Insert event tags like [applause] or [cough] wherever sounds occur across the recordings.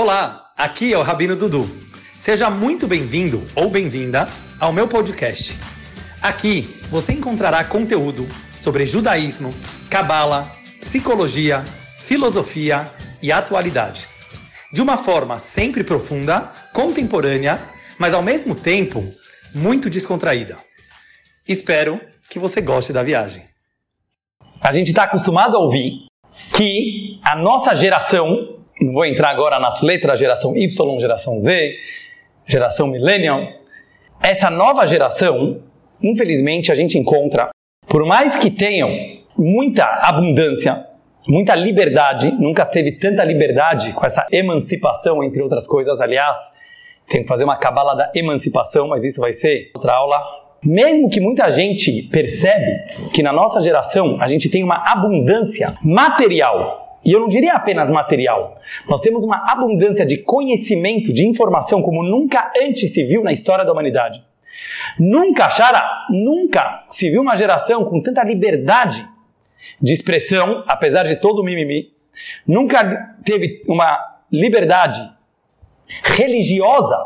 Olá, aqui é o Rabino Dudu. Seja muito bem-vindo ou bem-vinda ao meu podcast. Aqui você encontrará conteúdo sobre judaísmo, cabala, psicologia, filosofia e atualidades. De uma forma sempre profunda, contemporânea, mas ao mesmo tempo muito descontraída. Espero que você goste da viagem. A gente está acostumado a ouvir que a nossa geração, não vou entrar agora nas letras, geração Y, geração Z, geração Millennial, essa nova geração, infelizmente, a gente encontra, por mais que tenham muita abundância, muita liberdade, nunca teve tanta liberdade com essa emancipação, entre outras coisas. Aliás, tem que fazer uma cabala da emancipação, mas isso vai ser outra aula. Mesmo que muita gente percebe que na nossa geração a gente tem uma abundância material, e eu não diria apenas material, nós temos uma abundância de conhecimento, de informação como nunca antes se viu na história da humanidade. Nunca, Shara, nunca se viu uma geração com tanta liberdade de expressão, apesar de todo o mimimi. Nunca teve uma liberdade religiosa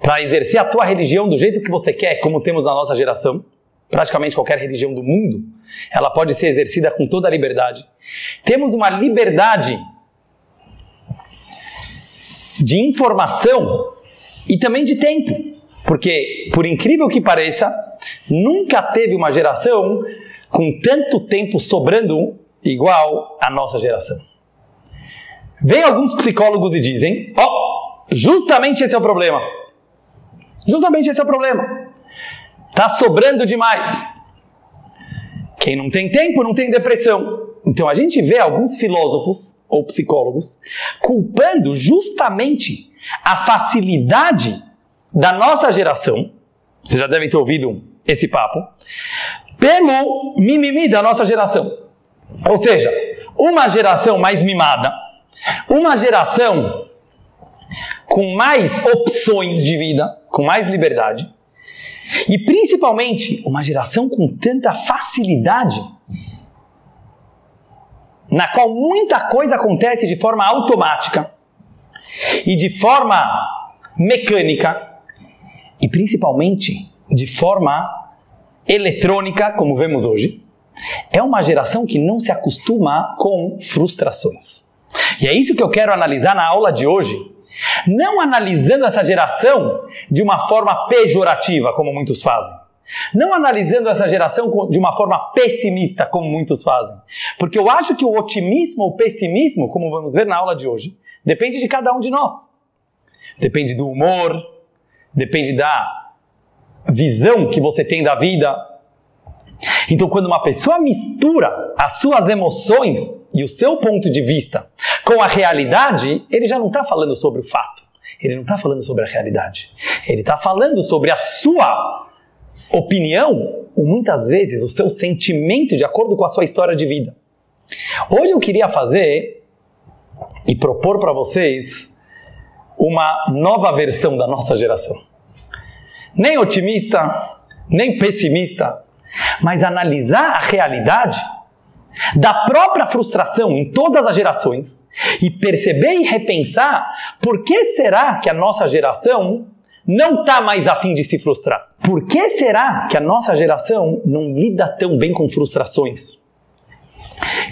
para exercer a tua religião do jeito que você quer, como temos na nossa geração. Praticamente qualquer religião do mundo, ela pode ser exercida com toda a liberdade. Temos uma liberdade de informação e também de tempo. Porque, por incrível que pareça, nunca teve uma geração com tanto tempo sobrando igual a nossa geração. Vem alguns psicólogos e dizem: ó, oh, justamente esse é o problema. Justamente esse é o problema. Tá sobrando demais. Quem não tem tempo não tem depressão. Então a gente vê alguns filósofos ou psicólogos culpando justamente a facilidade da nossa geração. Vocês já devem ter ouvido esse papo pelo mimimi da nossa geração. Ou seja, uma geração mais mimada, uma geração com mais opções de vida, com mais liberdade, e principalmente uma geração com tanta facilidade, na qual muita coisa acontece de forma automática e de forma mecânica, e principalmente de forma eletrônica, como vemos hoje, é uma geração que não se acostuma com frustrações. E é isso que eu quero analisar na aula de hoje. Não analisando essa geração de uma forma pejorativa, como muitos fazem. Não analisando essa geração de uma forma pessimista, como muitos fazem. Porque eu acho que o otimismo ou pessimismo, como vamos ver na aula de hoje, depende de cada um de nós. Depende do humor, depende da visão que você tem da vida. Então, quando uma pessoa mistura as suas emoções e o seu ponto de vista com a realidade, ele já não está falando sobre o fato. Ele não está falando sobre a realidade. Ele está falando sobre a sua opinião, ou muitas vezes o seu sentimento de acordo com a sua história de vida. Hoje eu queria fazer e propor para vocês uma nova versão da nossa geração nem otimista, nem pessimista, mas analisar a realidade da própria frustração em todas as gerações e perceber e repensar por que será que a nossa geração não está mais afim de se frustrar? Por que será que a nossa geração não lida tão bem com frustrações?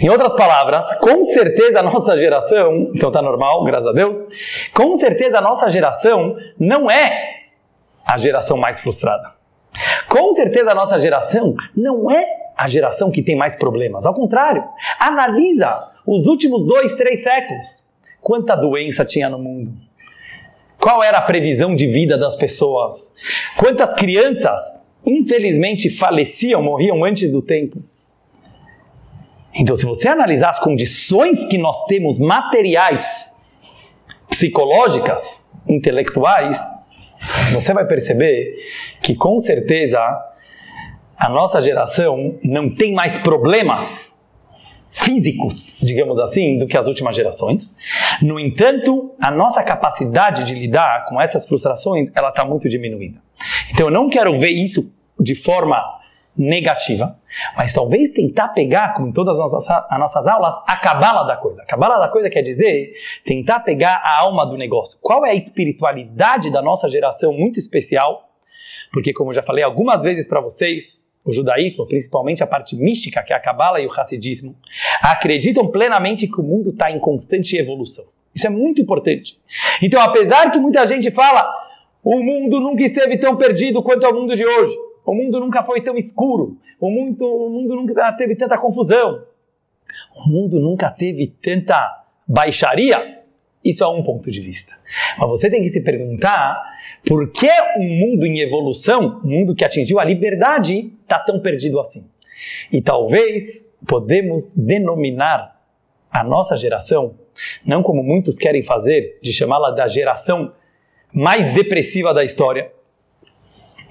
Em outras palavras, com certeza a nossa geração, então tá normal, graças a Deus, com certeza a nossa geração não é a geração mais frustrada. Com certeza a nossa geração não é a geração que tem mais problemas. Ao contrário, analisa os últimos dois, três séculos. Quanta doença tinha no mundo? Qual era a previsão de vida das pessoas? Quantas crianças, infelizmente, faleciam, morriam antes do tempo? Então, se você analisar as condições que nós temos materiais, psicológicas, intelectuais, você vai perceber que com certeza a nossa geração não tem mais problemas físicos, digamos assim, do que as últimas gerações. No entanto, a nossa capacidade de lidar com essas frustrações, ela está muito diminuída. Então, eu não quero ver isso de forma negativa. Mas talvez tentar pegar, como em todas as nossas, as nossas aulas, a cabala da coisa. A cabala da coisa quer dizer tentar pegar a alma do negócio. Qual é a espiritualidade da nossa geração muito especial? Porque, como eu já falei algumas vezes para vocês, o judaísmo, principalmente a parte mística, que é a cabala e o hassidismo, acreditam plenamente que o mundo está em constante evolução. Isso é muito importante. Então, apesar que muita gente fala, o mundo nunca esteve tão perdido quanto é o mundo de hoje. O mundo nunca foi tão escuro. O mundo, o mundo nunca teve tanta confusão. O mundo nunca teve tanta baixaria. Isso é um ponto de vista. Mas você tem que se perguntar por que um mundo em evolução, um mundo que atingiu a liberdade, está tão perdido assim. E talvez podemos denominar a nossa geração, não como muitos querem fazer, de chamá-la da geração mais depressiva da história,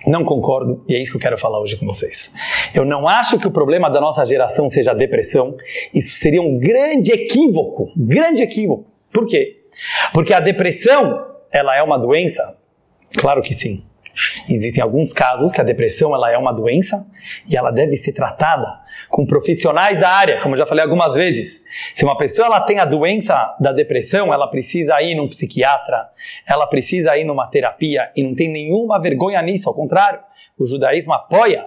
não concordo e é isso que eu quero falar hoje com vocês. Eu não acho que o problema da nossa geração seja a depressão. Isso seria um grande equívoco, grande equívoco. Por quê? Porque a depressão, ela é uma doença? Claro que sim. Existem alguns casos que a depressão ela é uma doença e ela deve ser tratada com profissionais da área, como eu já falei algumas vezes. Se uma pessoa ela tem a doença da depressão, ela precisa ir num psiquiatra, ela precisa ir numa terapia e não tem nenhuma vergonha nisso, ao contrário, o judaísmo apoia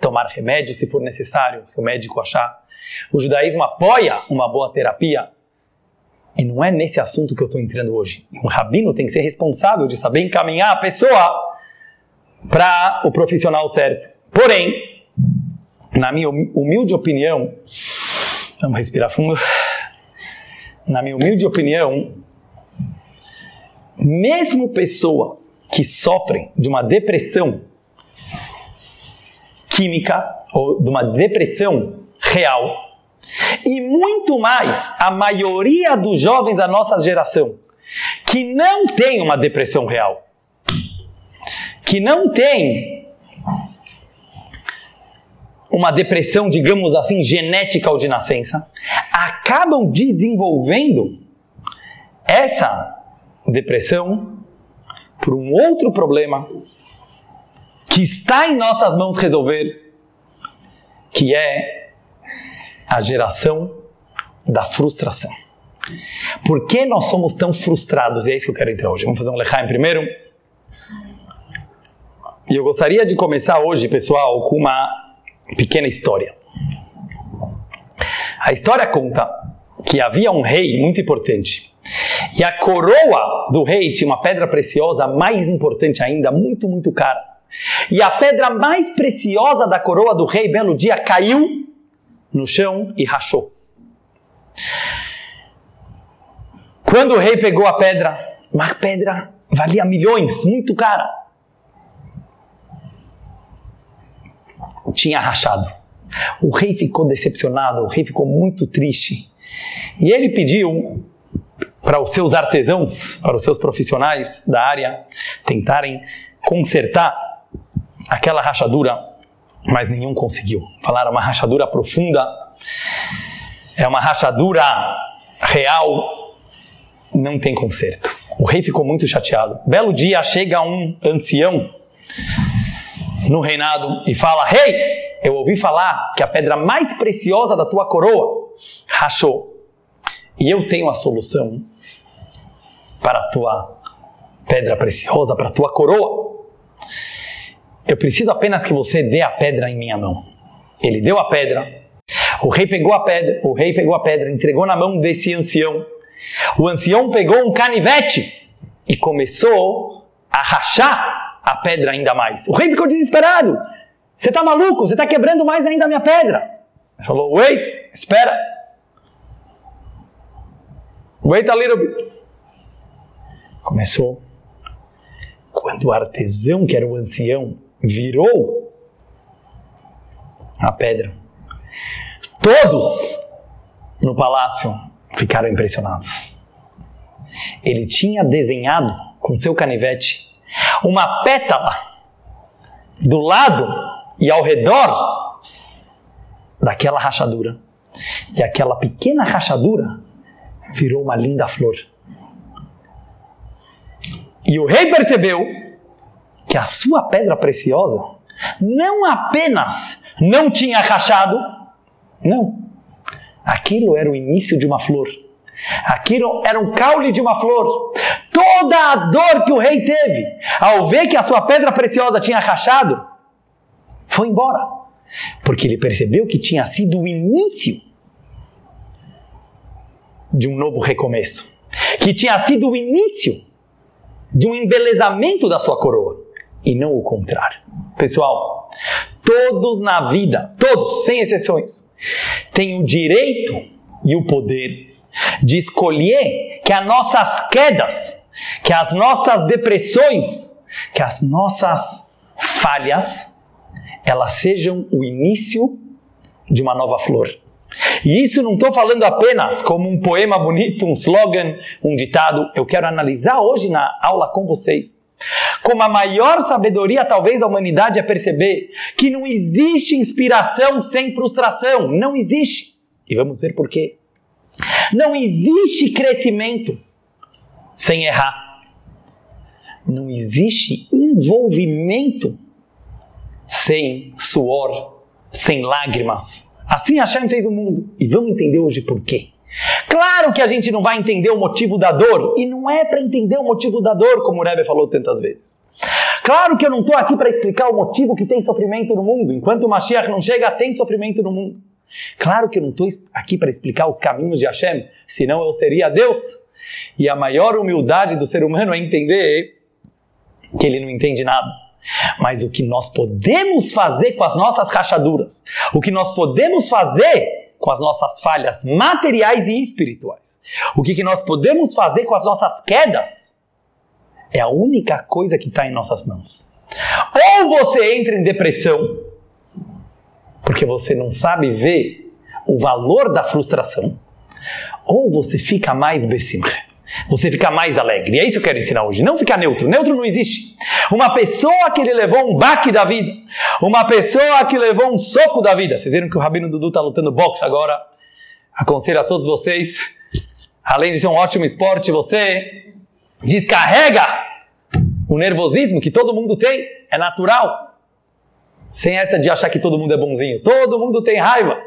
tomar remédio se for necessário, se o médico achar. O judaísmo apoia uma boa terapia. E não é nesse assunto que eu estou entrando hoje. Um rabino tem que ser responsável de saber encaminhar a pessoa para o profissional certo. Porém, na minha humilde opinião, vamos respirar fundo. Na minha humilde opinião, mesmo pessoas que sofrem de uma depressão química ou de uma depressão real, e muito mais a maioria dos jovens da nossa geração que não tem uma depressão real, que não tem uma depressão, digamos assim, genética ou de nascença, acabam desenvolvendo essa depressão por um outro problema que está em nossas mãos resolver, que é a geração da frustração. Por que nós somos tão frustrados? E é isso que eu quero entrar hoje. Vamos fazer um lechaim primeiro. E eu gostaria de começar hoje, pessoal, com uma pequena história. A história conta que havia um rei muito importante. E a coroa do rei tinha uma pedra preciosa mais importante ainda, muito, muito cara. E a pedra mais preciosa da coroa do rei, belo dia, caiu no chão e rachou. Quando o rei pegou a pedra, uma pedra valia milhões, muito cara. Tinha rachado. O rei ficou decepcionado, o rei ficou muito triste. E ele pediu para os seus artesãos, para os seus profissionais da área, tentarem consertar aquela rachadura, mas nenhum conseguiu. Falaram uma rachadura profunda, é uma rachadura real, não tem conserto. O rei ficou muito chateado. Belo dia chega um ancião no reinado e fala: Rei, hey, eu ouvi falar que a pedra mais preciosa da tua coroa rachou. E eu tenho a solução para a tua pedra preciosa, para a tua coroa. Eu preciso apenas que você dê a pedra em minha mão. Ele deu a pedra. O rei pegou a pedra, o rei pegou a pedra, entregou na mão desse ancião. O ancião pegou um canivete e começou a rachar a pedra ainda mais. O rei ficou desesperado. Você está maluco? Você está quebrando mais ainda a minha pedra. Ele falou, wait, espera. Wait a little bit. Começou. Quando o artesão, que era o ancião, virou a pedra, todos no palácio ficaram impressionados. Ele tinha desenhado com seu canivete uma pétala do lado e ao redor daquela rachadura. E aquela pequena rachadura virou uma linda flor. E o rei percebeu que a sua pedra preciosa não apenas não tinha rachado. Não. Aquilo era o início de uma flor. Aquilo era um caule de uma flor. Toda a dor que o rei teve ao ver que a sua pedra preciosa tinha rachado, foi embora. Porque ele percebeu que tinha sido o início de um novo recomeço. Que tinha sido o início de um embelezamento da sua coroa. E não o contrário. Pessoal, todos na vida, todos, sem exceções, têm o direito e o poder de escolher que as nossas quedas, que as nossas depressões, que as nossas falhas, elas sejam o início de uma nova flor. E isso não estou falando apenas como um poema bonito, um slogan, um ditado. Eu quero analisar hoje na aula com vocês como a maior sabedoria, talvez, da humanidade é perceber que não existe inspiração sem frustração. Não existe. E vamos ver por quê. Não existe crescimento sem errar. Não existe envolvimento sem suor, sem lágrimas. Assim Hashem fez o mundo. E vamos entender hoje por quê. Claro que a gente não vai entender o motivo da dor, e não é para entender o motivo da dor, como o Rebbe falou tantas vezes. Claro que eu não estou aqui para explicar o motivo que tem sofrimento no mundo. Enquanto o Mashiach não chega, tem sofrimento no mundo. Claro que eu não estou aqui para explicar os caminhos de Hashem, senão eu seria Deus. E a maior humildade do ser humano é entender que ele não entende nada. Mas o que nós podemos fazer com as nossas rachaduras, o que nós podemos fazer com as nossas falhas materiais e espirituais. O que, que nós podemos fazer com as nossas quedas é a única coisa que está em nossas mãos. Ou você entra em depressão, porque você não sabe ver o valor da frustração, ou você fica mais besimcha você fica mais alegre. E é isso que eu quero ensinar hoje. Não ficar neutro. Neutro não existe. Uma pessoa que ele levou um baque da vida. Uma pessoa que levou um soco da vida. Vocês viram que o Rabino Dudu está lutando boxe agora. Aconselho a todos vocês. Além de ser um ótimo esporte, você descarrega o nervosismo que todo mundo tem. É natural. Sem essa de achar que todo mundo é bonzinho. Todo mundo tem raiva.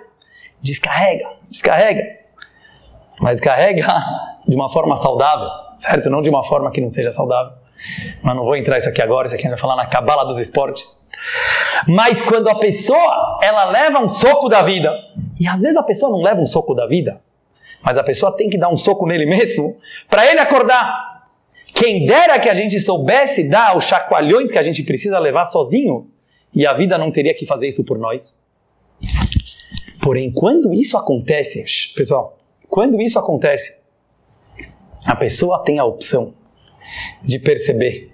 Descarrega, descarrega. Mas carrega de uma forma saudável, certo? Não de uma forma que não seja saudável. Mas não vou entrar isso aqui agora, isso aqui a gente vai falar na cabala dos esportes. Mas quando a pessoa, ela leva um soco da vida, e às vezes a pessoa não leva um soco da vida, mas a pessoa tem que dar um soco nele mesmo para ele acordar. Quem dera que a gente soubesse dar os chacoalhões que a gente precisa levar sozinho, e a vida não teria que fazer isso por nós. Porém, quando isso acontece, pessoal, quando isso acontece, a pessoa tem a opção de perceber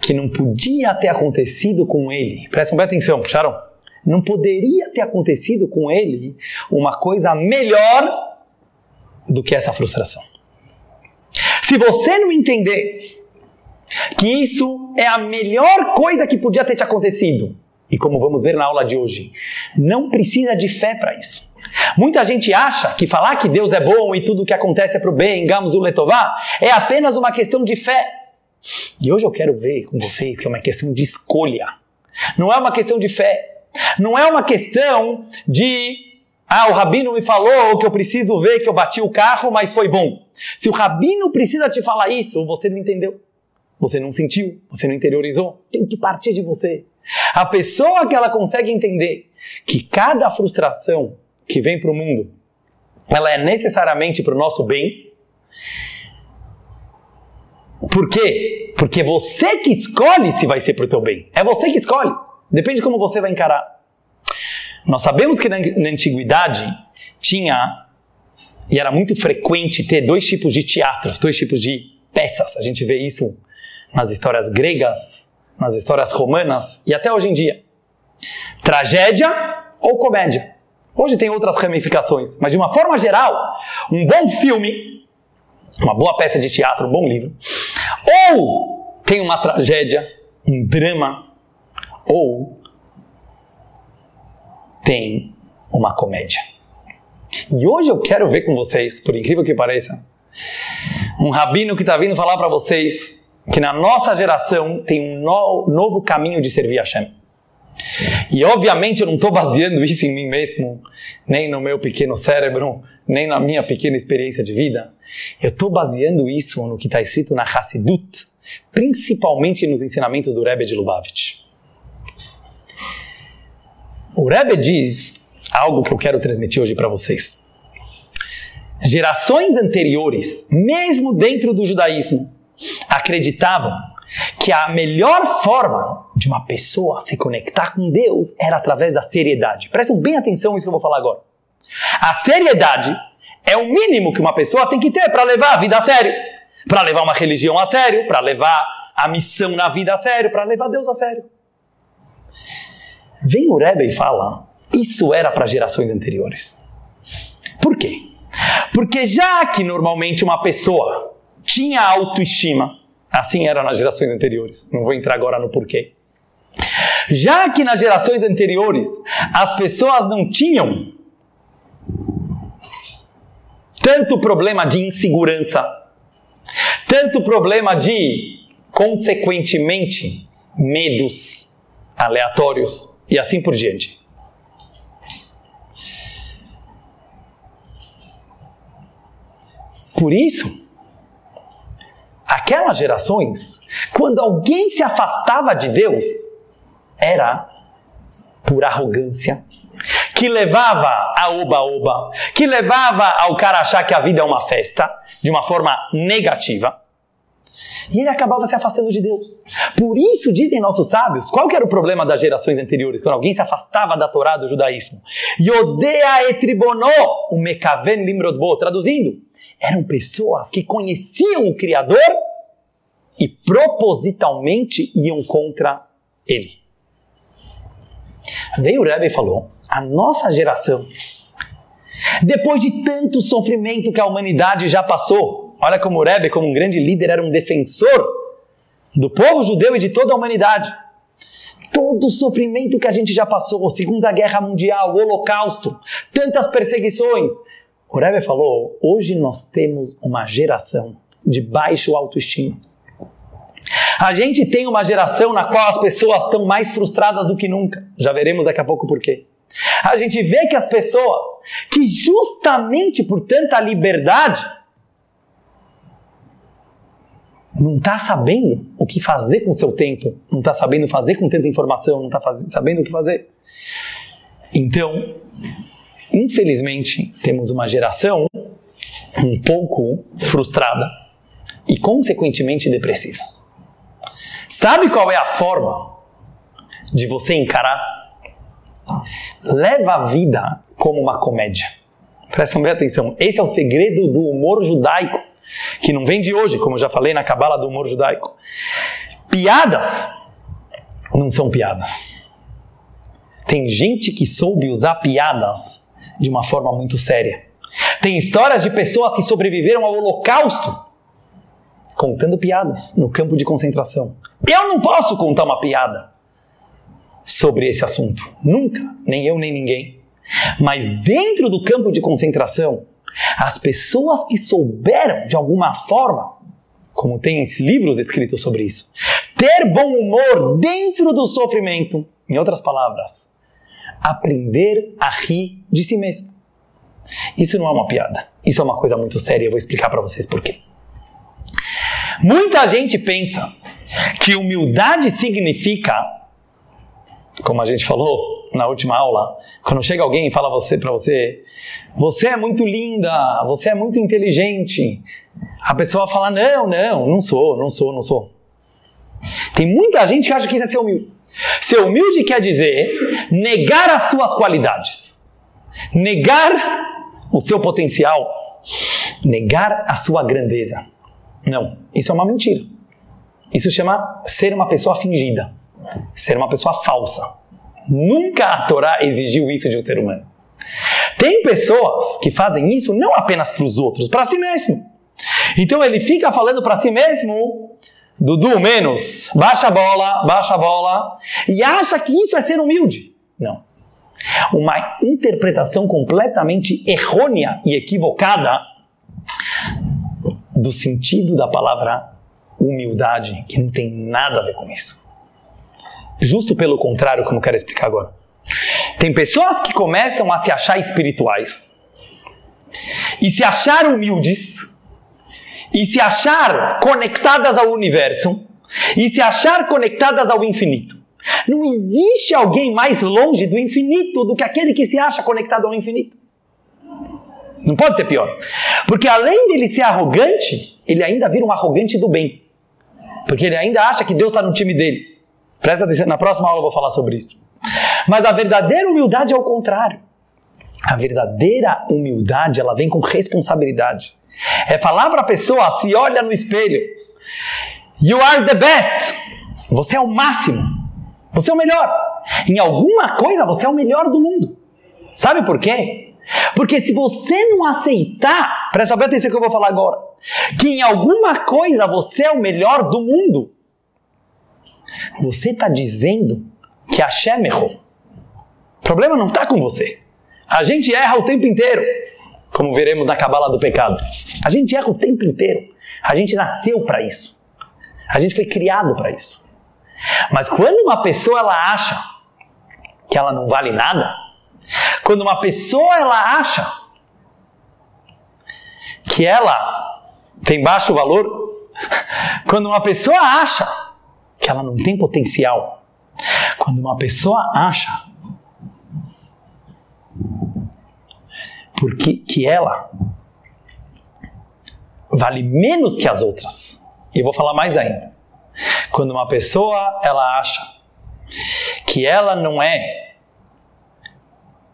que não podia ter acontecido com ele. Prestem bem atenção, puxaram? Não poderia ter acontecido com ele uma coisa melhor do que essa frustração. Se você não entender que isso é a melhor coisa que podia ter te acontecido, e como vamos ver na aula de hoje, não precisa de fé para isso. Muita gente acha que falar que Deus é bom e tudo o que acontece é para o bem, Gamos o Letová, é apenas uma questão de fé. E hoje eu quero ver com vocês que é uma questão de escolha. Não é uma questão de fé. Não é uma questão de ah, o rabino me falou que eu preciso ver que eu bati o carro, mas foi bom. Se o rabino precisa te falar isso, você não entendeu. Você não sentiu, você não interiorizou. Tem que partir de você. A pessoa que ela consegue entender que cada frustração que vem para o mundo, ela é necessariamente para o nosso bem. Por quê? Porque você que escolhe se vai ser para o teu bem. É você que escolhe. Depende de como você vai encarar. Nós sabemos que na, na antiguidade tinha e era muito frequente ter dois tipos de teatros, dois tipos de peças. A gente vê isso nas histórias gregas, nas histórias romanas e até hoje em dia. Tragédia ou comédia. Hoje tem outras ramificações, mas de uma forma geral, um bom filme, uma boa peça de teatro, um bom livro, ou tem uma tragédia, um drama, ou tem uma comédia. E hoje eu quero ver com vocês, por incrível que pareça, um rabino que está vindo falar para vocês que na nossa geração tem um no, novo caminho de servir a Hashem. E obviamente eu não estou baseando isso em mim mesmo, nem no meu pequeno cérebro, nem na minha pequena experiência de vida. Eu estou baseando isso no que está escrito na Hassidut, principalmente nos ensinamentos do Rebbe de Lubavitch. O Rebbe diz algo que eu quero transmitir hoje para vocês. Gerações anteriores, mesmo dentro do judaísmo, acreditavam que a melhor forma de uma pessoa se conectar com Deus era através da seriedade. Prestem bem atenção nisso que eu vou falar agora. A seriedade é o mínimo que uma pessoa tem que ter para levar a vida a sério, para levar uma religião a sério, para levar a missão na vida a sério, para levar Deus a sério. Vem o Rebbe e fala, isso era para gerações anteriores. Por quê? Porque já que normalmente uma pessoa tinha autoestima, Assim era nas gerações anteriores. Não vou entrar agora no porquê. Já que nas gerações anteriores as pessoas não tinham tanto problema de insegurança, tanto problema de, consequentemente, medos aleatórios e assim por diante. Por isso, aquelas gerações, quando alguém se afastava de Deus, era por arrogância, que levava a oba-oba, que levava ao cara achar que a vida é uma festa, de uma forma negativa. E ele acabava se afastando de Deus. Por isso, dizem nossos sábios, qual que era o problema das gerações anteriores, quando alguém se afastava da Torá do judaísmo? Yodea etribonó, o mekaven limrodbo, traduzindo, eram pessoas que conheciam o Criador e propositalmente iam contra ele. Veio o Rebbe e falou: a nossa geração, depois de tanto sofrimento que a humanidade já passou, olha como o Rebbe, como um grande líder, era um defensor do povo judeu e de toda a humanidade. Todo o sofrimento que a gente já passou, Segunda Guerra Mundial, o Holocausto, tantas perseguições, o Rebbe falou: hoje nós temos uma geração de baixo autoestima. A gente tem uma geração na qual as pessoas estão mais frustradas do que nunca. Já veremos daqui a pouco por quê. A gente vê que as pessoas que justamente por tanta liberdade não está sabendo o que fazer com seu tempo, não está sabendo fazer com tanta informação, não está sabendo o que fazer. Então, infelizmente, temos uma geração um pouco frustrada e, consequentemente, depressiva. Sabe qual é a forma de você encarar? Leva a vida como uma comédia. Prestem bem atenção. Esse é o segredo do humor judaico, que não vem de hoje, como eu já falei na cabala do humor judaico. Piadas não são piadas. Tem gente que soube usar piadas de uma forma muito séria. Tem histórias de pessoas que sobreviveram ao Holocausto contando piadas no campo de concentração. Eu não posso contar uma piada sobre esse assunto. Nunca, nem eu nem ninguém. Mas dentro do campo de concentração, as pessoas que souberam de alguma forma, como tem livros escritos sobre isso, ter bom humor dentro do sofrimento, em outras palavras, aprender a rir de si mesmo. Isso não é uma piada. Isso é uma coisa muito séria. Eu vou explicar para vocês por quê. Muita gente pensa que humildade significa, como a gente falou na última aula, quando chega alguém e fala você para você, você é muito linda, você é muito inteligente, a pessoa fala não, não, não sou, não sou, não sou. Tem muita gente que acha que isso é ser humilde. Ser humilde quer dizer negar as suas qualidades, negar o seu potencial, negar a sua grandeza. Não, isso é uma mentira. Isso chama ser uma pessoa fingida, ser uma pessoa falsa. Nunca a Torá exigiu isso de um ser humano. Tem pessoas que fazem isso não apenas para os outros, para si mesmo. Então ele fica falando para si mesmo, Dudu, menos, baixa a bola, baixa a bola, e acha que isso é ser humilde. Não. Uma interpretação completamente errônea e equivocada do sentido da palavra humildade, que não tem nada a ver com isso. justo pelo contrário, como eu quero explicar agora. Tem pessoas que começam a se achar espirituais e se achar humildes e se achar conectadas ao universo e se achar conectadas ao infinito. Não existe alguém mais longe do infinito do que aquele que se acha conectado ao infinito. Não pode ter pior. Porque além dele ser arrogante, ele ainda vira um arrogante do bem. Porque ele ainda acha que Deus está no time dele. Presta atenção, na próxima aula eu vou falar sobre isso. Mas a verdadeira humildade é o contrário. A verdadeira humildade, ela vem com responsabilidade. É falar para a pessoa, se olha no espelho, You are the best. Você é o máximo. Você é o melhor. Em alguma coisa você é o melhor do mundo. Sabe por quê? Porque se você não aceitar, presta bem atenção que eu vou falar agora, que em alguma coisa você é o melhor do mundo, você está dizendo que Hashem errou. O problema não está com você. A gente erra o tempo inteiro, como veremos na cabala do pecado. A gente erra o tempo inteiro. A gente nasceu para isso. A gente foi criado para isso. Mas quando uma pessoa ela acha que ela não vale nada, quando uma pessoa ela acha que ela tem baixo valor, quando uma pessoa acha que ela não tem potencial, quando uma pessoa acha porque que ela vale menos que as outras. E eu vou falar mais ainda. Quando uma pessoa ela acha que ela não é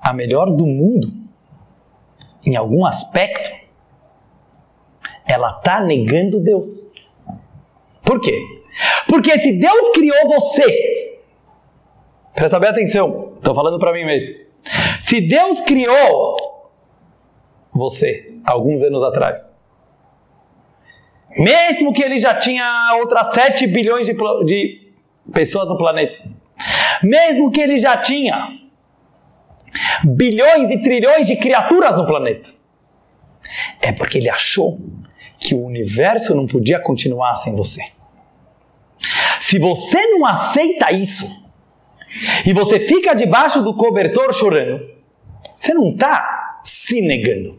a melhor do mundo em algum aspecto, ela está negando Deus. Por quê? Porque se Deus criou você, presta bem atenção, estou falando para mim mesmo. Se Deus criou você alguns anos atrás, mesmo que ele já tinha outras 7 bilhões de, de pessoas no planeta, mesmo que ele já tinha bilhões e trilhões de criaturas no planeta. É porque ele achou que o universo não podia continuar sem você. Se você não aceita isso e você fica debaixo do cobertor chorando, você não está se negando.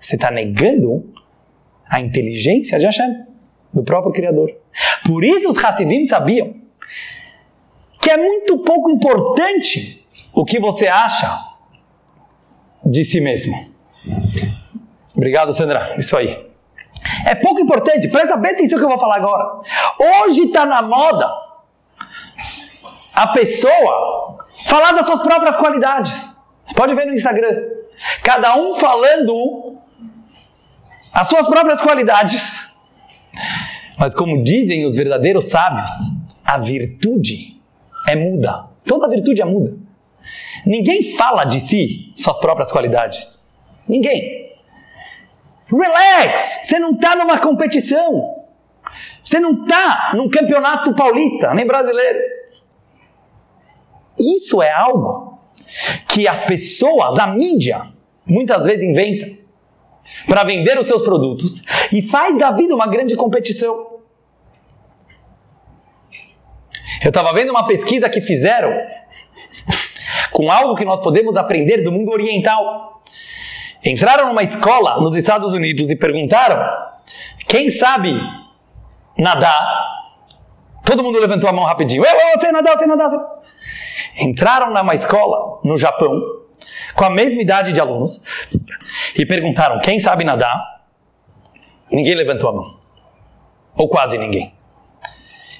Você está negando a inteligência de Hashem, do próprio Criador. Por isso os Hassidim sabiam que é muito pouco importante o que você acha de si mesmo. Obrigado, Sandra. Isso aí. É pouco importante. Presta bem atenção que eu vou falar agora. Hoje está na moda a pessoa falar das suas próprias qualidades. Você pode ver no Instagram. Cada um falando as suas próprias qualidades. Mas como dizem os verdadeiros sábios, a virtude é muda. Toda virtude é muda. Ninguém fala de si suas próprias qualidades. Ninguém. Relax! Você não está numa competição. Você não está num campeonato paulista, nem brasileiro. Isso é algo que as pessoas, a mídia, muitas vezes inventa para vender os seus produtos e faz da vida uma grande competição. Eu estava vendo uma pesquisa que fizeram com algo que nós podemos aprender do mundo oriental. Entraram numa escola nos Estados Unidos e perguntaram: quem sabe nadar? Todo mundo levantou a mão rapidinho. Eu, eu, sei nadar, eu nadar. Entraram numa escola no Japão com a mesma idade de alunos e perguntaram: quem sabe nadar? Ninguém levantou a mão. Ou quase ninguém.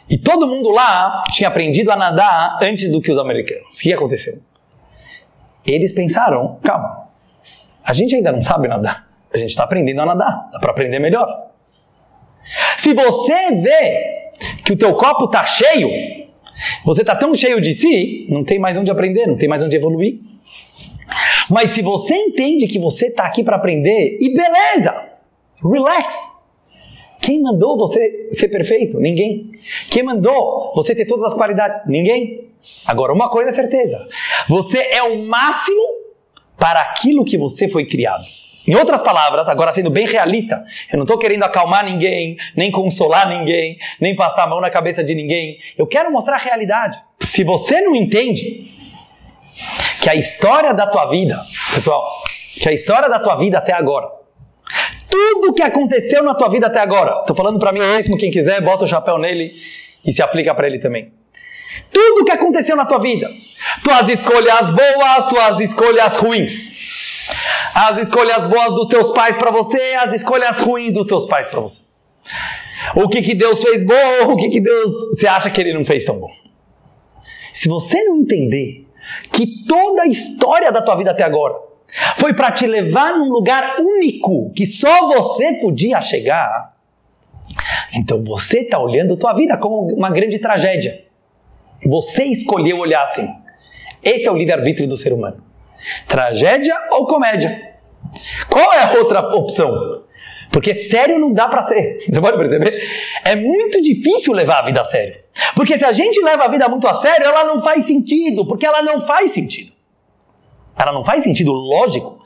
E todo mundo lá tinha aprendido a nadar antes do que os americanos. O que aconteceu? Eles pensaram: calma, a gente ainda não sabe nadar. A gente está aprendendo a nadar. Dá para aprender melhor. Se você vê que o teu copo está cheio, você está tão cheio de si, não tem mais onde aprender, não tem mais onde evoluir. Mas se você entende que você está aqui para aprender, e beleza, relax. Quem mandou você ser perfeito? Ninguém. Quem mandou você ter todas as qualidades? Ninguém. Agora, uma coisa é certeza: você é o máximo para aquilo que você foi criado. Em outras palavras, agora sendo bem realista, eu não estou querendo acalmar ninguém, nem consolar ninguém, nem passar a mão na cabeça de ninguém. Eu quero mostrar a realidade. Se você não entende que a história da tua vida, pessoal, que a história da tua vida até agora, tudo que aconteceu na tua vida até agora, tô falando para mim mesmo, quem quiser, bota o chapéu nele e se aplica para ele também. Tudo que aconteceu na tua vida, tuas escolhas boas, tuas escolhas ruins, as escolhas boas dos teus pais para você, as escolhas ruins dos teus pais para você. O que que Deus fez bom, o que que Deus você acha que ele não fez tão bom? Se você não entender que toda a história da tua vida até agora foi para te levar num lugar único que só você podia chegar, então você está olhando a tua vida como uma grande tragédia. Você escolheu olhar assim. Esse é o livre-arbítrio do ser humano. Tragédia ou comédia? Qual é a outra opção? Porque sério não dá para ser. [laughs] Você pode perceber? É muito difícil levar a vida a sério. Porque se a gente leva a vida muito a sério, ela não faz sentido. Porque ela não faz sentido. Ela não faz sentido lógico.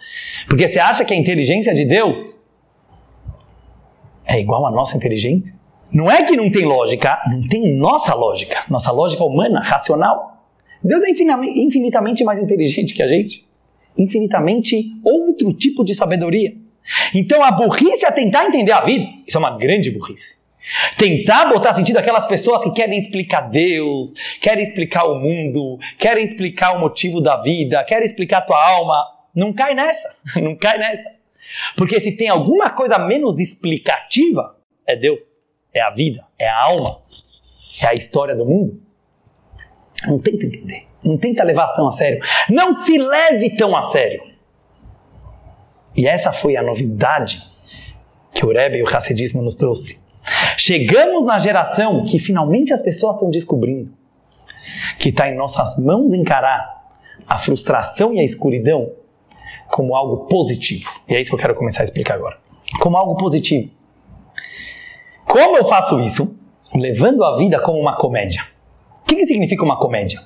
Porque você acha que a inteligência de Deus é igual à nossa inteligência? Não é que não tem lógica, não tem nossa lógica, nossa lógica humana, racional. Deus é infinitamente mais inteligente que a gente, infinitamente outro tipo de sabedoria. Então a burrice é tentar entender a vida. Isso é uma grande burrice. Tentar botar sentido aquelas pessoas que querem explicar Deus, querem explicar o mundo, querem explicar o motivo da vida, querem explicar a tua alma. Não cai nessa, [laughs] não cai nessa. Porque se tem alguma coisa menos explicativa, é Deus, é a vida, é a alma, é a história do mundo. Não tenta entender, não tenta levar ação a sério. Não se leve tão a sério. E essa foi a novidade que o Rebbe e o Hassidismo nos trouxe. Chegamos na geração que finalmente as pessoas estão descobrindo que está em nossas mãos encarar a frustração e a escuridão como algo positivo. E é isso que eu quero começar a explicar agora. Como algo positivo. Como eu faço isso? Levando a vida como uma comédia. O que, que significa uma comédia?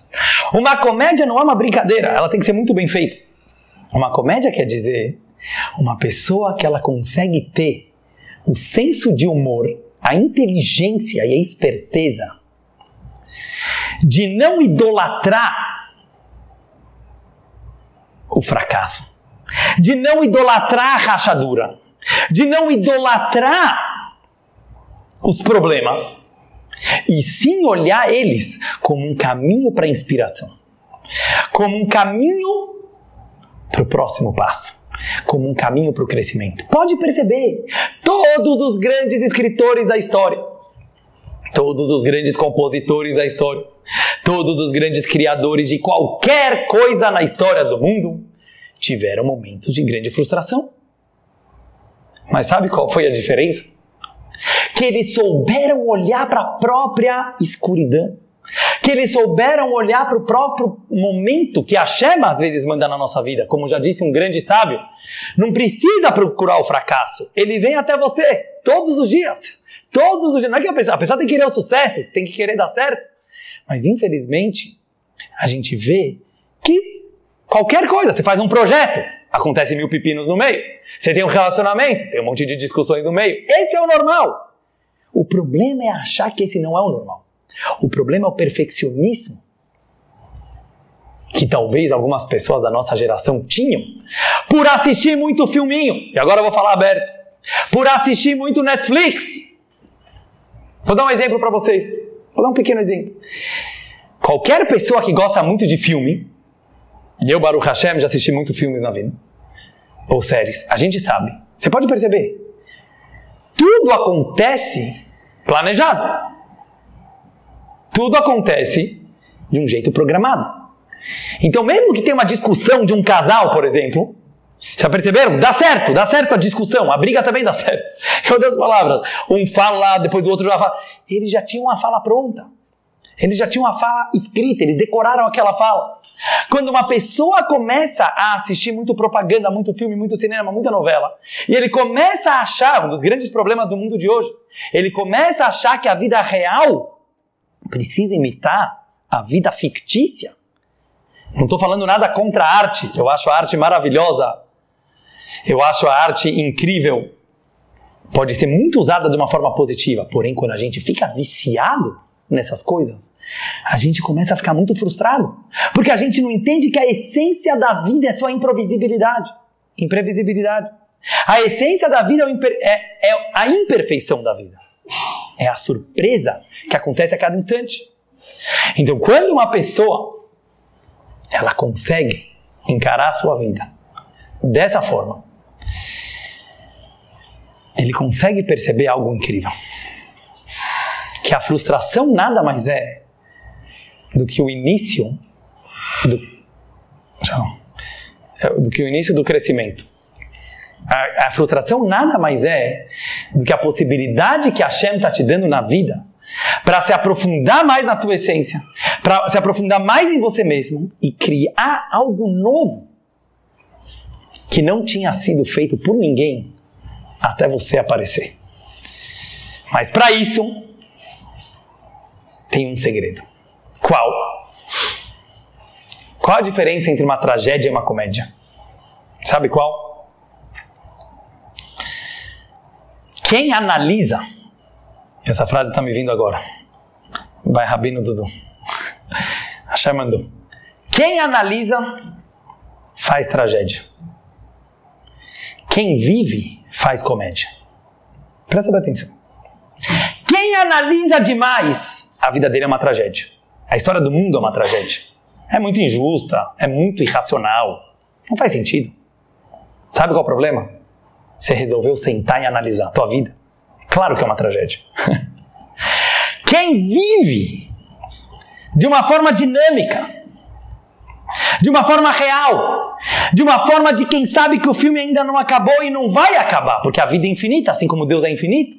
Uma comédia não é uma brincadeira, ela tem que ser muito bem feita. Uma comédia quer dizer uma pessoa que ela consegue ter o senso de humor, a inteligência e a esperteza de não idolatrar o fracasso, de não idolatrar a rachadura, de não idolatrar os problemas, e sim olhar eles como um caminho para a inspiração, como um caminho para o próximo passo como um caminho para o crescimento. Pode perceber, todos os grandes escritores da história, todos os grandes compositores da história, todos os grandes criadores de qualquer coisa na história do mundo tiveram momentos de grande frustração. Mas sabe qual foi a diferença? Que eles souberam olhar para a própria escuridão que eles souberam olhar para o próprio momento que a Shema às vezes manda na nossa vida. Como já disse um grande sábio, não precisa procurar o fracasso, ele vem até você todos os dias. Todos os dias. Não é que a pessoa, a pessoa tem que querer o sucesso, tem que querer dar certo. Mas infelizmente, a gente vê que qualquer coisa, você faz um projeto, acontece mil pepinos no meio. Você tem um relacionamento, tem um monte de discussões no meio. Esse é o normal. O problema é achar que esse não é o normal. O problema é o perfeccionismo que talvez algumas pessoas da nossa geração tinham por assistir muito filminho. E agora eu vou falar aberto. Por assistir muito Netflix. Vou dar um exemplo para vocês. Vou dar um pequeno exemplo. Qualquer pessoa que gosta muito de filme, e eu, Baruch Hashem, já assisti muito filmes na vida, ou séries, a gente sabe. Você pode perceber. Tudo acontece planejado. Tudo acontece de um jeito programado. Então, mesmo que tenha uma discussão de um casal, por exemplo, já perceberam? Dá certo, dá certo a discussão, a briga também dá certo. Eu dei as palavras. Um fala, depois o outro já fala. Eles já tinham uma fala pronta. Eles já tinham uma fala escrita, eles decoraram aquela fala. Quando uma pessoa começa a assistir muito propaganda, muito filme, muito cinema, muita novela, e ele começa a achar, um dos grandes problemas do mundo de hoje, ele começa a achar que a vida real precisa imitar a vida fictícia. Não estou falando nada contra a arte, eu acho a arte maravilhosa, eu acho a arte incrível, pode ser muito usada de uma forma positiva, porém, quando a gente fica viciado nessas coisas, a gente começa a ficar muito frustrado. Porque a gente não entende que a essência da vida é só a imprevisibilidade. Imprevisibilidade. A essência da vida é, é, é a imperfeição da vida. É a surpresa que acontece a cada instante. Então, quando uma pessoa ela consegue encarar a sua vida dessa forma, ele consegue perceber algo incrível. Que a frustração nada mais é do que o início do, do que o início do crescimento. A, a, frustração nada mais é do que a possibilidade que a Hashem está te dando na vida para se aprofundar mais na tua essência, para se aprofundar mais em você mesmo e criar algo novo que não tinha sido feito por ninguém até você aparecer. Mas para isso tem um segredo. Qual? Qual a diferença entre uma tragédia e uma comédia? Sabe qual? Quem analisa, essa frase está me vindo agora. Vai, Rabino Dudu. [laughs] Hashem mandou. Quem analisa faz tragédia. Quem vive faz comédia. Presta atenção. Quem analisa demais, a vida dele é uma tragédia. A história do mundo é uma tragédia. É muito injusta, é muito irracional. Não faz sentido. Sabe qual é o problema? Você resolveu sentar e analisar a tua vida. Claro que é uma tragédia. [laughs] Quem vive de uma forma dinâmica, de uma forma real, de uma forma de quem sabe que o filme ainda não acabou e não vai acabar, porque a vida é infinita, assim como Deus é infinito.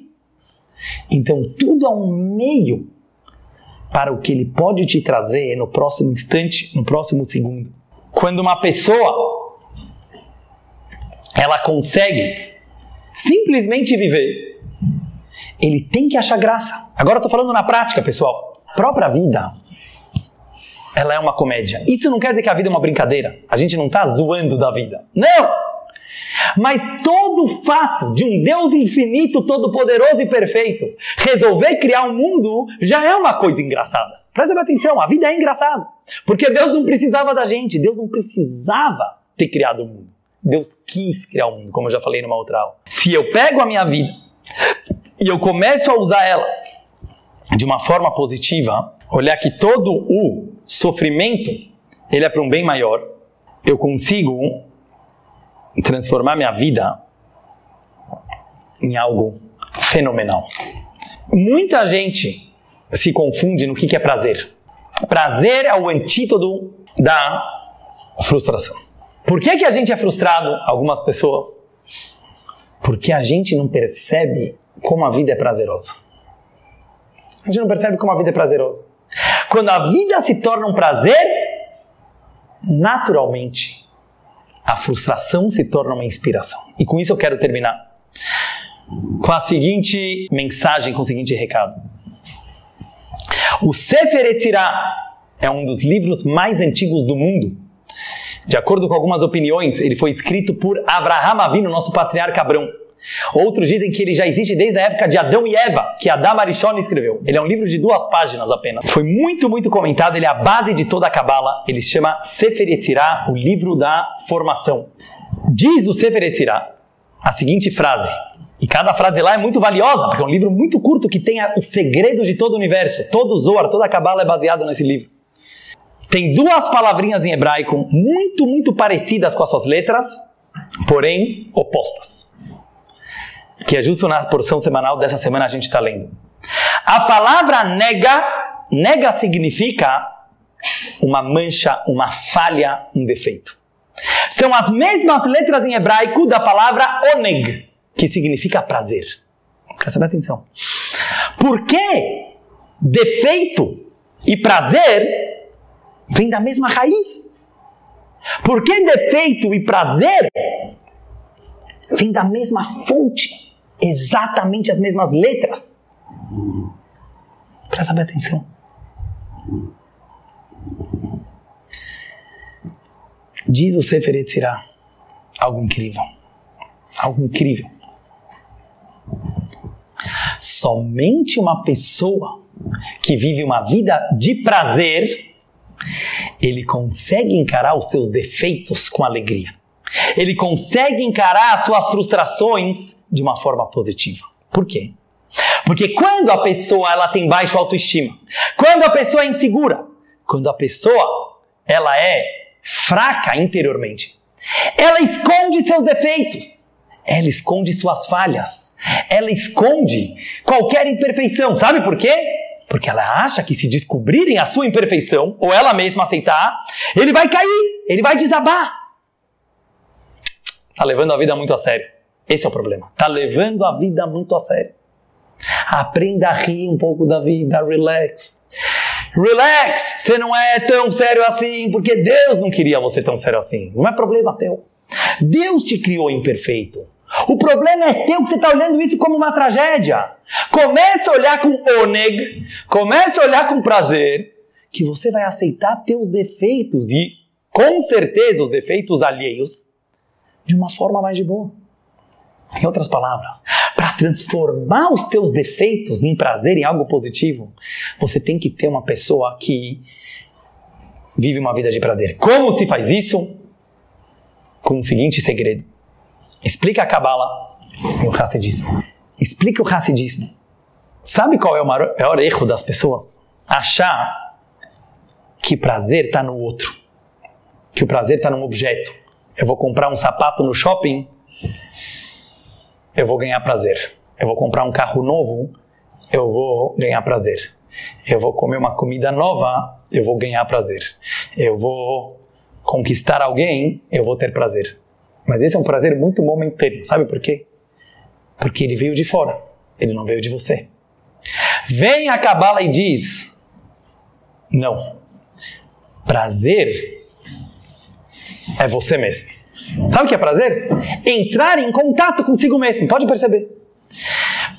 Então tudo é um meio para o que ele pode te trazer no próximo instante, no próximo segundo. Quando uma pessoa ela consegue simplesmente viver, ele tem que achar graça. Agora tô falando na prática, pessoal. A própria vida, ela é uma comédia. Isso não quer dizer que a vida é uma brincadeira. A gente não tá zoando da vida. Não! Mas todo o fato de um Deus infinito, todo-poderoso e perfeito resolver criar um mundo já é uma coisa engraçada. Presta atenção, a vida é engraçada. Porque Deus não precisava da gente, Deus não precisava ter criado o mundo. Deus quis criar o mundo, como eu já falei numa outra aula. Se eu pego a minha vida e eu começo a usar ela de uma forma positiva, olhar que todo o sofrimento ele é para um bem maior, eu consigo transformar minha vida em algo fenomenal. Muita gente se confunde no que é prazer. Prazer é o antídoto da frustração. Por que, que a gente é frustrado, algumas pessoas? Porque a gente não percebe como a vida é prazerosa. A gente não percebe como a vida é prazerosa. Quando a vida se torna um prazer, naturalmente a frustração se torna uma inspiração. E com isso eu quero terminar com a seguinte mensagem, com o seguinte recado. O Sefer Yetzirah é um dos livros mais antigos do mundo de acordo com algumas opiniões, ele foi escrito por Avraham Avinu, nosso patriarca Abrão. Outros dizem que ele já existe desde a época de Adão e Eva, que Adam Arishon escreveu. Ele é um livro de duas páginas apenas. Foi muito, muito comentado, ele é a base de toda a Kabbalah. Ele se chama Sefer Yetzirah, o livro da formação. Diz o Sefer Yetzirah a seguinte frase, e cada frase lá é muito valiosa, porque é um livro muito curto que tem os segredos de todo o universo. Todo o Zohar, toda a Kabbalah é baseado nesse livro tem duas palavrinhas em hebraico muito, muito parecidas com as suas letras, porém opostas. Que é justo na porção semanal dessa semana a gente está lendo. A palavra nega, nega significa uma mancha, uma falha, um defeito. São as mesmas letras em hebraico da palavra oneg, que significa prazer. Presta atenção. Por que defeito e prazer vem da mesma raiz. Porque defeito e prazer vem da mesma fonte, exatamente as mesmas letras. Presta atenção. Diz o Sefer Yetzirah algo incrível. Algo incrível. Somente uma pessoa que vive uma vida de prazer, ele consegue encarar os seus defeitos com alegria. Ele consegue encarar as suas frustrações de uma forma positiva. Por quê? Porque quando a pessoa ela tem baixo autoestima, quando a pessoa é insegura, quando a pessoa ela é fraca interiormente, ela esconde seus defeitos, ela esconde suas falhas, ela esconde qualquer imperfeição. Sabe por quê? Porque ela acha que se descobrirem a sua imperfeição, ou ela mesma aceitar, ele vai cair, ele vai desabar. Tá levando a vida muito a sério. Esse é o problema. Tá levando a vida muito a sério. Aprenda a rir um pouco da vida, relax. Relax, você não é tão sério assim, porque Deus não queria você tão sério assim. Não é problema teu. Deus te criou imperfeito. O problema é teu que você está olhando isso como uma tragédia. Comece a olhar com oneg, comece a olhar com prazer, que você vai aceitar teus defeitos e, com certeza, os defeitos alheios de uma forma mais de boa. Em outras palavras, para transformar os teus defeitos em prazer, em algo positivo, você tem que ter uma pessoa que vive uma vida de prazer. Como se faz isso? Com o seguinte segredo. Explica a Kabbalah e o Hassidismo. Explica o Hassidismo. Sabe qual é o maior, maior erro das pessoas? Achar que prazer está no outro. Que o prazer está num objeto. Eu vou comprar um sapato no shopping eu vou ganhar prazer. Eu vou comprar um carro novo, eu vou ganhar prazer. Eu vou comer uma comida nova, eu vou ganhar prazer. Eu vou conquistar alguém, eu vou ter prazer. Mas esse é um prazer muito momentâneo, sabe por quê? Porque ele veio de fora, ele não veio de você. Vem a Cabala e diz: Não. Prazer é você mesmo. Sabe o que é prazer? Entrar em contato consigo mesmo. Pode perceber.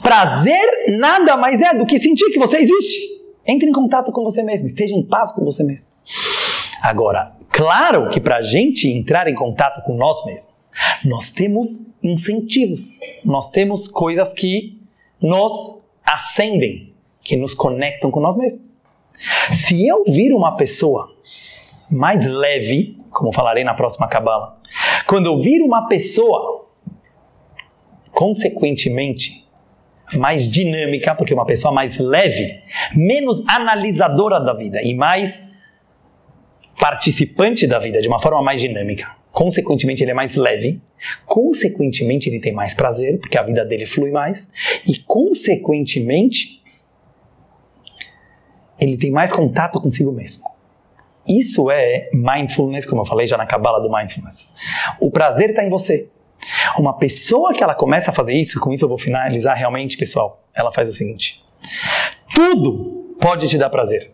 Prazer nada mais é do que sentir que você existe. Entre em contato com você mesmo. Esteja em paz com você mesmo. Agora, claro que para a gente entrar em contato com nós mesmos, nós temos incentivos. Nós temos coisas que nos acendem, que nos conectam com nós mesmos. Se eu vir uma pessoa mais leve, como falarei na próxima cabala, quando eu vir uma pessoa, consequentemente, mais dinâmica, porque uma pessoa mais leve, menos analisadora da vida e mais participante da vida de uma forma mais dinâmica. Consequentemente, ele é mais leve, consequentemente, ele tem mais prazer, porque a vida dele flui mais, e consequentemente, ele tem mais contato consigo mesmo. Isso é mindfulness, como eu falei já na cabala do mindfulness. O prazer está em você. Uma pessoa que ela começa a fazer isso, com isso eu vou finalizar realmente, pessoal, ela faz o seguinte: tudo pode te dar prazer.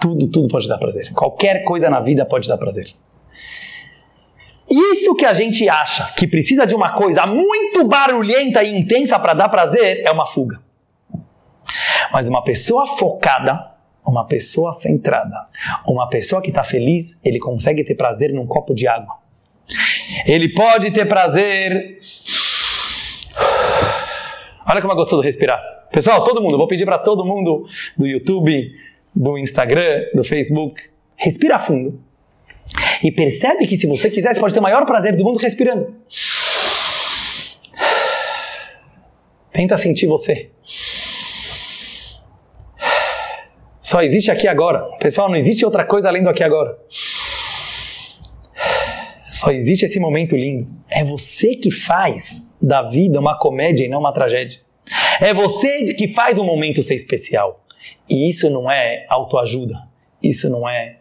Tudo, tudo pode dar prazer. Qualquer coisa na vida pode dar prazer. Isso que a gente acha que precisa de uma coisa muito barulhenta e intensa para dar prazer é uma fuga. Mas uma pessoa focada uma pessoa centrada, uma pessoa que está feliz, ele consegue ter prazer num copo de água. Ele pode ter prazer. Olha como é gostoso respirar. Pessoal, todo mundo, vou pedir para todo mundo do YouTube, do Instagram, do Facebook, respira fundo. E percebe que se você quiser, você pode ter o maior prazer do mundo respirando. Tenta sentir você. Só existe aqui agora. Pessoal, não existe outra coisa além do aqui agora. Só existe esse momento lindo. É você que faz da vida uma comédia e não uma tragédia. É você que faz um momento ser especial. E isso não é autoajuda. Isso não é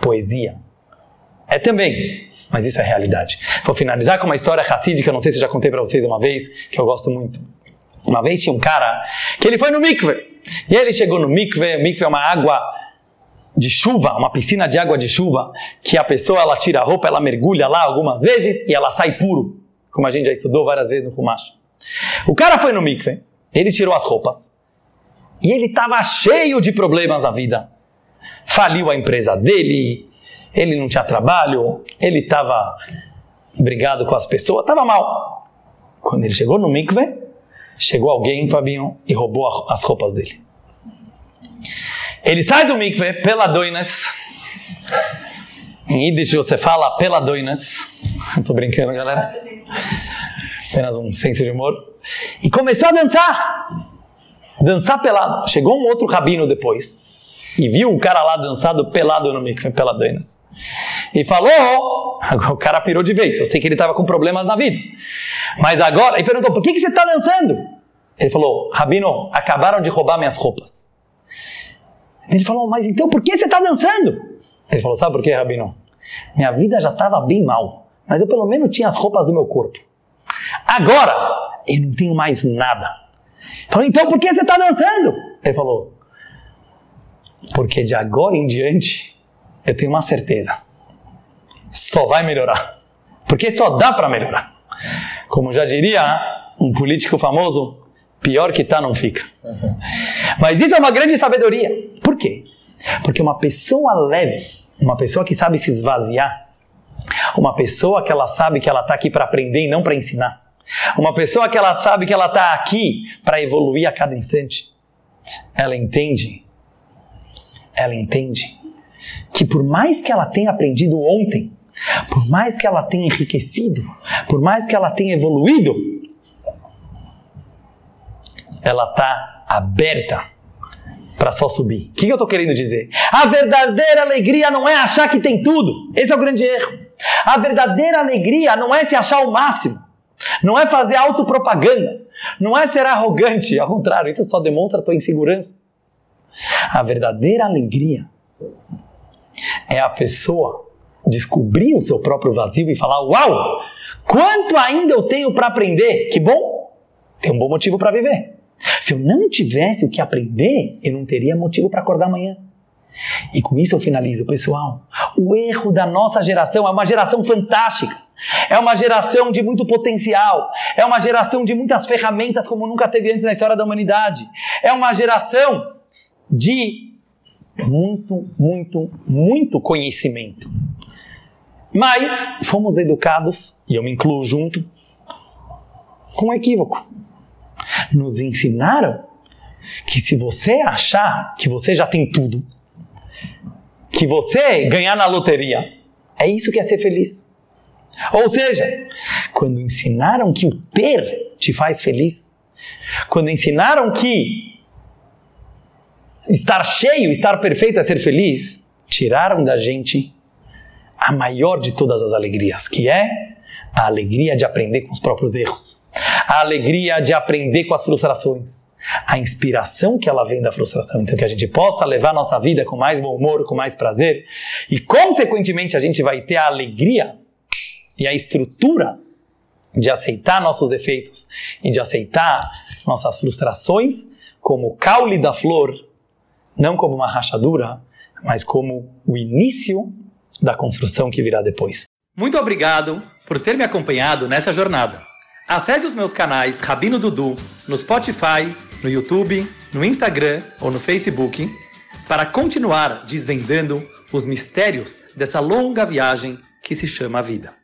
poesia. É também, mas isso é realidade. Vou finalizar com uma história racídica, não sei se já contei para vocês uma vez, que eu gosto muito. Uma vez tinha um cara que ele foi no mikve. E ele chegou no mikve, o mikve é uma água de chuva, uma piscina de água de chuva, que a pessoa ela tira a roupa, ela mergulha lá algumas vezes e ela sai puro, como a gente já estudou várias vezes no Fumash. O cara foi no mikve, ele tirou as roupas e ele estava cheio de problemas na vida. Faliu a empresa dele, ele não tinha trabalho, ele estava brigado com as pessoas, estava mal. Quando ele chegou no mikve, Chegou alguém, Fabinho, e roubou as roupas dele. Ele sai do mikve pela doinas. Em Yiddish você fala pela doinas. [laughs] Tô brincando, galera. Apenas um senso de humor. E começou a dançar. Dançar pelado. Chegou um outro rabino depois. E viu o cara lá dançado pelado no mikve, pela doinas. E falou, o cara pirou de vez. Eu sei que ele estava com problemas na vida. Mas agora, e perguntou, por que, que você está dançando? Ele falou, Rabino, acabaram de roubar minhas roupas. Ele falou, mas então por que você está dançando? Ele falou, sabe por quê, Rabino? Minha vida já estava bem mal, mas eu pelo menos tinha as roupas do meu corpo. Agora, eu não tenho mais nada. Ele falou, então por que você está dançando? Ele falou, porque de agora em diante eu tenho uma certeza. Só vai melhorar. Porque só dá para melhorar. Como já diria um político famoso, pior que tá não fica. Mas isso é uma grande sabedoria. Por quê? Porque uma pessoa leve, uma pessoa que sabe se esvaziar, uma pessoa que ela sabe que ela está aqui para aprender e não para ensinar, uma pessoa que ela sabe que ela está aqui para evoluir a cada instante, ela entende, ela entende que por mais que ela tenha aprendido ontem, por mais que ela tenha enriquecido, por mais que ela tenha evoluído, ela está aberta para só subir. O que, eu estou querendo dizer? A verdadeira alegria não é achar que tem tudo. Esse é o grande erro. A verdadeira alegria não é se achar o máximo. Não é fazer autopropaganda. Não é ser arrogante. Ao contrário, isso só demonstra a tua insegurança. A verdadeira alegria é a pessoa descobrir o seu próprio vazio e falar: Uau, quanto ainda eu tenho para aprender? Que bom! Tem um bom motivo para viver. Se eu não tivesse o que aprender, eu não teria motivo para acordar amanhã. E com isso eu finalizo, pessoal. O erro da nossa geração é uma geração fantástica. É uma geração de muito potencial. É uma geração de muitas ferramentas como nunca teve antes na história da humanidade. É uma geração de muito, muito, muito conhecimento. Mas fomos educados, e eu me incluo junto, com um equívoco nos ensinaram que se você achar que você já tem tudo, que você ganhar na loteria, é isso que é ser feliz. Ou seja, quando ensinaram que o ter te faz feliz, quando ensinaram que estar cheio, estar perfeito é ser feliz, tiraram da gente a maior de todas as alegrias, que é a alegria de aprender com os próprios erros. A alegria de aprender com as frustrações, a inspiração que ela vem da frustração. Então, que a gente possa levar nossa vida com mais bom humor, com mais prazer, e, consequentemente, a gente vai ter a alegria e a estrutura de aceitar nossos defeitos e de aceitar nossas frustrações como o caule da flor, não como uma rachadura, mas como o início da construção que virá depois. Muito obrigado por ter me acompanhado nessa jornada. Acesse os meus canais Rabino Dudu no Spotify, no YouTube, no Instagram ou no Facebook para continuar desvendando os mistérios dessa longa viagem que se chama vida.